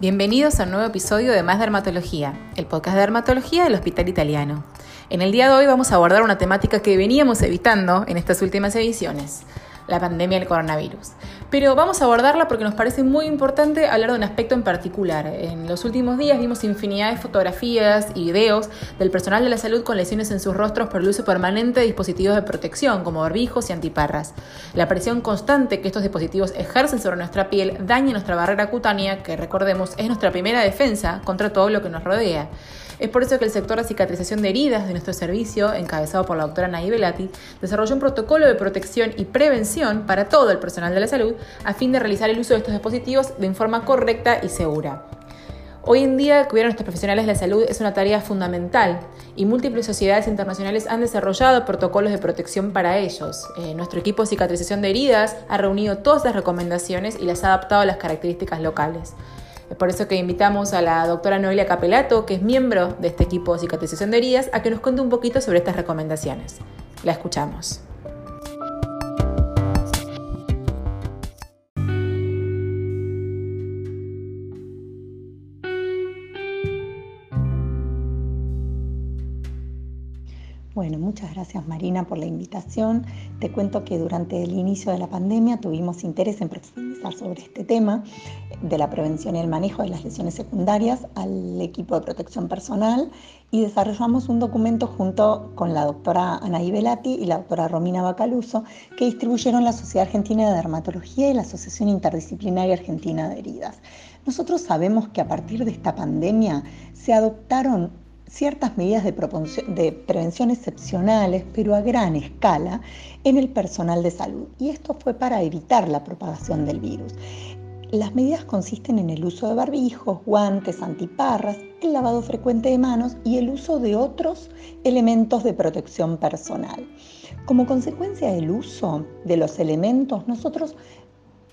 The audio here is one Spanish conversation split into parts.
Bienvenidos a un nuevo episodio de Más Dermatología, el podcast de dermatología del Hospital Italiano. En el día de hoy vamos a abordar una temática que veníamos evitando en estas últimas ediciones, la pandemia del coronavirus. Pero vamos a abordarla porque nos parece muy importante hablar de un aspecto en particular. En los últimos días vimos infinidad de fotografías y videos del personal de la salud con lesiones en sus rostros por el uso permanente de dispositivos de protección como barbijos y antiparras. La presión constante que estos dispositivos ejercen sobre nuestra piel daña nuestra barrera cutánea, que recordemos es nuestra primera defensa contra todo lo que nos rodea. Es por eso que el sector de cicatrización de heridas de nuestro servicio, encabezado por la doctora Nay Velati, desarrolló un protocolo de protección y prevención para todo el personal de la salud a fin de realizar el uso de estos dispositivos de forma correcta y segura. Hoy en día, cuidar a nuestros profesionales de la salud es una tarea fundamental y múltiples sociedades internacionales han desarrollado protocolos de protección para ellos. Eh, nuestro equipo de cicatrización de heridas ha reunido todas las recomendaciones y las ha adaptado a las características locales. Es por eso que invitamos a la doctora Noelia Capelato, que es miembro de este equipo de cicatrización de heridas, a que nos cuente un poquito sobre estas recomendaciones. La escuchamos. Bueno, muchas gracias Marina por la invitación. Te cuento que durante el inicio de la pandemia tuvimos interés en profundizar sobre este tema de la prevención y el manejo de las lesiones secundarias al equipo de protección personal y desarrollamos un documento junto con la doctora Anaí Velati y la doctora Romina Bacaluso que distribuyeron la Sociedad Argentina de Dermatología y la Asociación Interdisciplinaria Argentina de Heridas. Nosotros sabemos que a partir de esta pandemia se adoptaron ciertas medidas de, prevención excepcionales, pero a gran escala, en el personal de salud. Y esto fue para evitar la propagación del virus. Las medidas consisten en el uso de barbijos, guantes, antiparras, el lavado frecuente de manos y el uso de otros elementos de protección personal. Como consecuencia del uso de los elementos, nosotros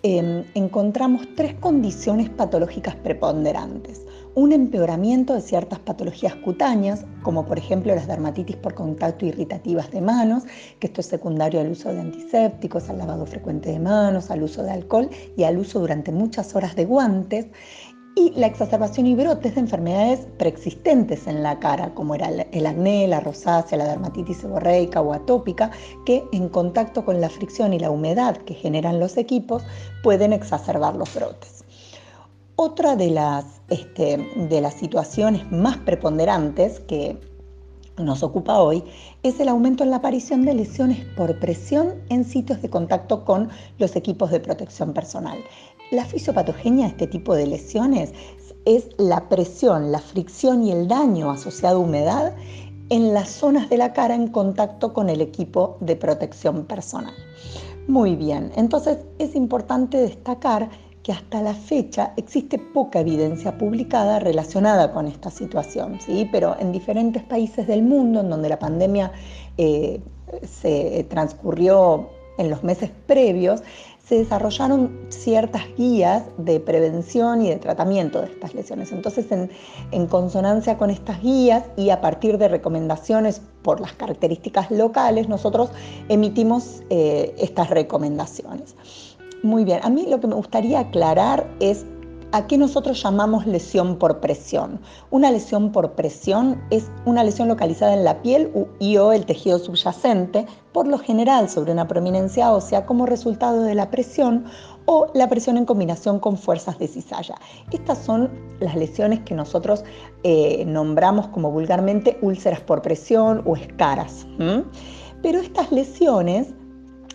em, encontramos tres condiciones patológicas preponderantes. Un empeoramiento de ciertas patologías cutáneas, como por ejemplo las dermatitis por contacto irritativas de manos, que esto es secundario al uso de antisépticos, al lavado frecuente de manos, al uso de alcohol y al uso durante muchas horas de guantes, y la exacerbación y brotes de enfermedades preexistentes en la cara, como era el acné, la rosácea, la dermatitis seborreica o atópica, que en contacto con la fricción y la humedad que generan los equipos pueden exacerbar los brotes. Otra de las, este, de las situaciones más preponderantes que nos ocupa hoy es el aumento en la aparición de lesiones por presión en sitios de contacto con los equipos de protección personal. La fisiopatogenia de este tipo de lesiones es la presión, la fricción y el daño asociado a humedad en las zonas de la cara en contacto con el equipo de protección personal. Muy bien, entonces es importante destacar que hasta la fecha existe poca evidencia publicada relacionada con esta situación, ¿sí? pero en diferentes países del mundo en donde la pandemia eh, se transcurrió en los meses previos, se desarrollaron ciertas guías de prevención y de tratamiento de estas lesiones. Entonces, en, consonancia con estas guías y a partir de recomendaciones por las características locales, nosotros emitimos eh, estas recomendaciones. Muy bien, a mí lo que me gustaría aclarar es a qué nosotros llamamos lesión por presión. Una lesión por presión es una lesión localizada en la piel y o el tejido subyacente, por lo general sobre una prominencia ósea como resultado de la presión o la presión en combinación con fuerzas de cizalla. Estas son las lesiones que nosotros eh, nombramos como vulgarmente úlceras por presión o escaras. Pero estas lesiones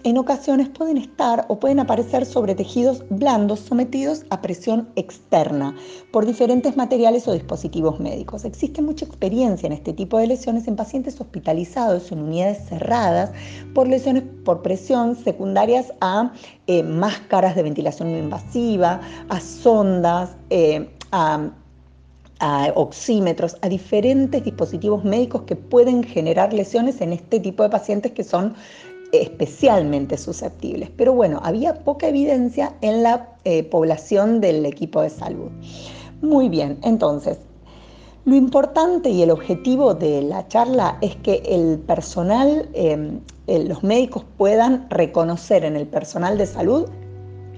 en ocasiones pueden estar o pueden aparecer sobre tejidos blandos sometidos a presión externa por diferentes materiales o dispositivos médicos. Existe mucha experiencia en este tipo de lesiones en pacientes hospitalizados en unidades cerradas por lesiones por presión secundarias a eh, máscaras de ventilación invasiva, a sondas, eh, a a oxímetros, a diferentes dispositivos médicos que pueden generar lesiones en este tipo de pacientes que son especialmente susceptibles. Pero bueno, había poca evidencia en la eh, población del equipo de salud. Muy bien, entonces, lo importante y el objetivo de la charla es que el personal, em, los médicos puedan reconocer en el personal de salud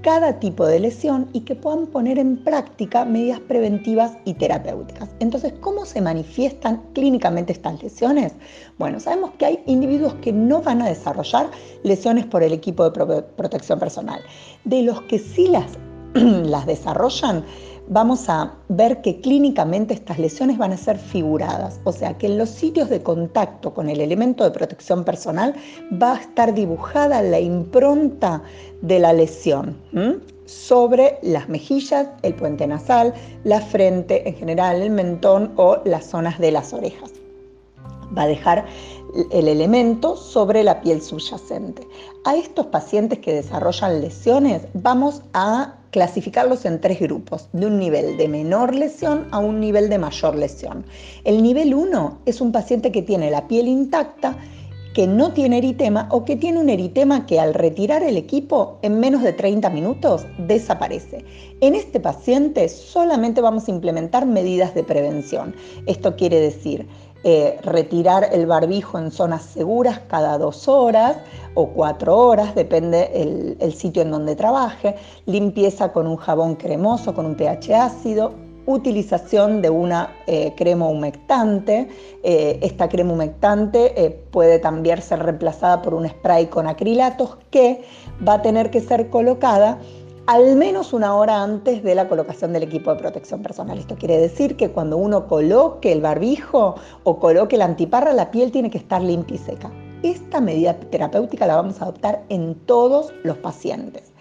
cada tipo de lesión y que puedan poner en práctica medidas preventivas y terapéuticas. Entonces, ¿cómo se manifiestan clínicamente estas lesiones? Bueno, sabemos que hay individuos que no van a desarrollar lesiones por el equipo de protección personal. De los que sí las, desarrollan, vamos a ver que clínicamente estas lesiones van a ser figuradas, o sea que en los sitios de contacto con el elemento de protección personal va a estar dibujada la impronta de la lesión sobre las mejillas, el puente nasal, la frente en general, el mentón o las zonas de las orejas. Va a dejar el elemento sobre la piel subyacente. A estos pacientes que desarrollan lesiones vamos a clasificarlos en tres grupos, de un nivel de menor lesión a un nivel de mayor lesión. El nivel 1 es un paciente que tiene la piel intacta, que no tiene eritema o que tiene un eritema que al retirar el equipo en menos de 30 minutos desaparece. En este paciente solamente vamos a implementar medidas de prevención. Esto quiere decir eh, retirar el barbijo en zonas seguras cada dos horas o cuatro horas, depende el, sitio en donde trabaje, limpieza con un jabón cremoso, con un pH ácido, utilización de una eh, crema humectante. Eh, esta crema humectante puede también ser reemplazada por un spray con acrilatos que va a tener que ser colocada al menos una hora antes de la colocación del equipo de protección personal. Esto quiere decir que cuando uno coloque el barbijo o coloque la antiparra, la piel tiene que estar limpia y seca. Esta medida terapéutica la vamos a adoptar en todos los pacientes.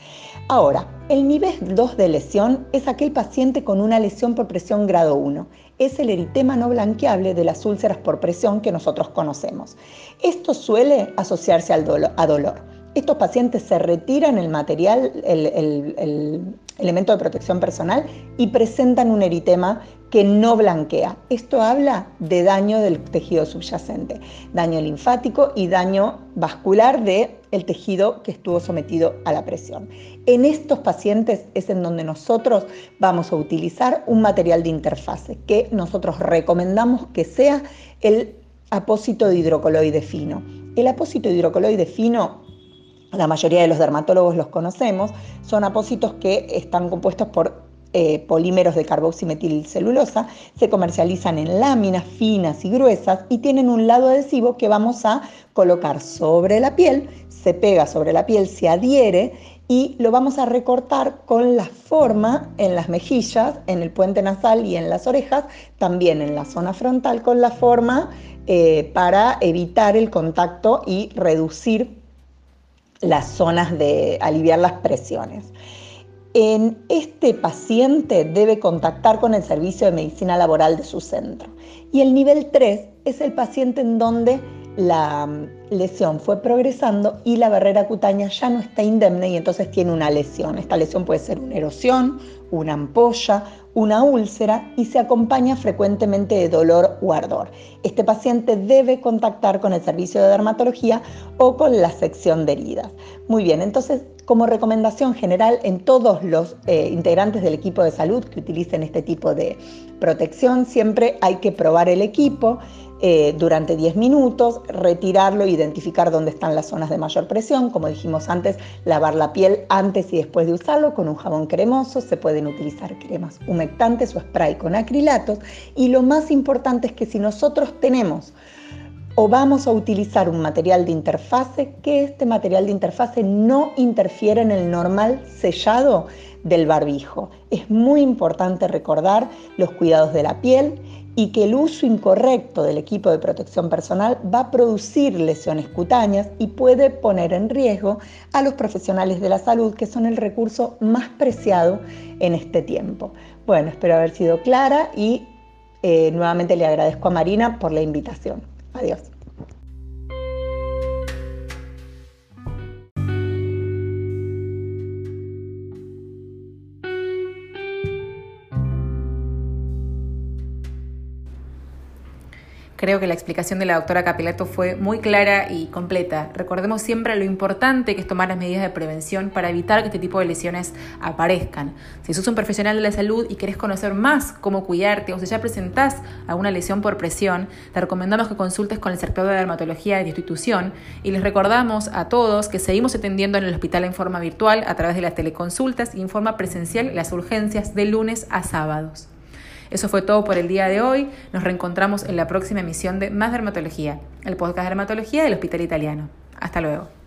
Ahora, el nivel 2 de lesión es aquel paciente con una lesión por presión grado 1. Es el eritema no blanqueable de las úlceras por presión que nosotros conocemos. Esto suele asociarse al a dolor. Estos pacientes se retiran el material, el, elemento de protección personal y presentan un eritema que no blanquea. Esto habla de daño del tejido subyacente, daño linfático y daño vascular del el tejido que estuvo sometido a la presión. En estos pacientes es en donde nosotros vamos a utilizar un material de interfase que nosotros recomendamos que sea el apósito de hidrocoloide fino. El apósito de hidrocoloide fino la mayoría de los dermatólogos los conocemos, son apósitos que están compuestos por eh, polímeros de carboximetilcelulosa, se comercializan en láminas finas y gruesas y tienen un lado adhesivo que vamos a colocar sobre la piel, se pega sobre la piel, se adhiere y lo vamos a recortar con la forma en las mejillas, en el puente nasal y en las orejas, también en la zona frontal con la forma eh, para evitar el contacto y reducir las zonas de aliviar las presiones. En este paciente debe contactar con el servicio de medicina laboral de su centro. Y el nivel 3 es el paciente en donde la lesión fue progresando y la barrera cutánea ya no está indemne y entonces tiene una lesión. Esta lesión puede ser una erosión, una ampolla, una úlcera y se acompaña frecuentemente de dolor o ardor. Este paciente debe contactar con el servicio de dermatología o con la sección de heridas. Muy bien, entonces como recomendación general en todos los eh, integrantes del equipo de salud que utilicen este tipo de protección, siempre hay que probar el equipo eh, durante 10 minutos, retirarlo, identificar dónde están las zonas de mayor presión, como dijimos antes, lavar la piel antes y después de usarlo con un jabón cremoso, se pueden utilizar cremas humectantes o spray con acrilatos. Y lo más importante es que si nosotros tenemos o vamos a utilizar un material de interfase, que este material de interfase no interfiera en el normal sellado del barbijo. Es muy importante recordar los cuidados de la piel y que el uso incorrecto del equipo de protección personal va a producir lesiones cutáneas y puede poner en riesgo a los profesionales de la salud, que son el recurso más preciado en este tiempo. Bueno, espero haber sido clara y eh, nuevamente le agradezco a Marina por la invitación. Adiós. Creo que la explicación de la doctora Capelato fue muy clara y completa. Recordemos siempre lo importante que es tomar las medidas de prevención para evitar que este tipo de lesiones aparezcan. Si sos un profesional de la salud y querés conocer más cómo cuidarte o si ya presentás alguna lesión por presión, te recomendamos que consultes con el sector de dermatología de tu institución y les recordamos a todos que seguimos atendiendo en el hospital en forma virtual a través de las teleconsultas y en forma presencial las urgencias de lunes a sábados. Eso fue todo por el día de hoy. Nos reencontramos en la próxima emisión de Más Dermatología, el podcast de dermatología del Hospital Italiano. Hasta luego.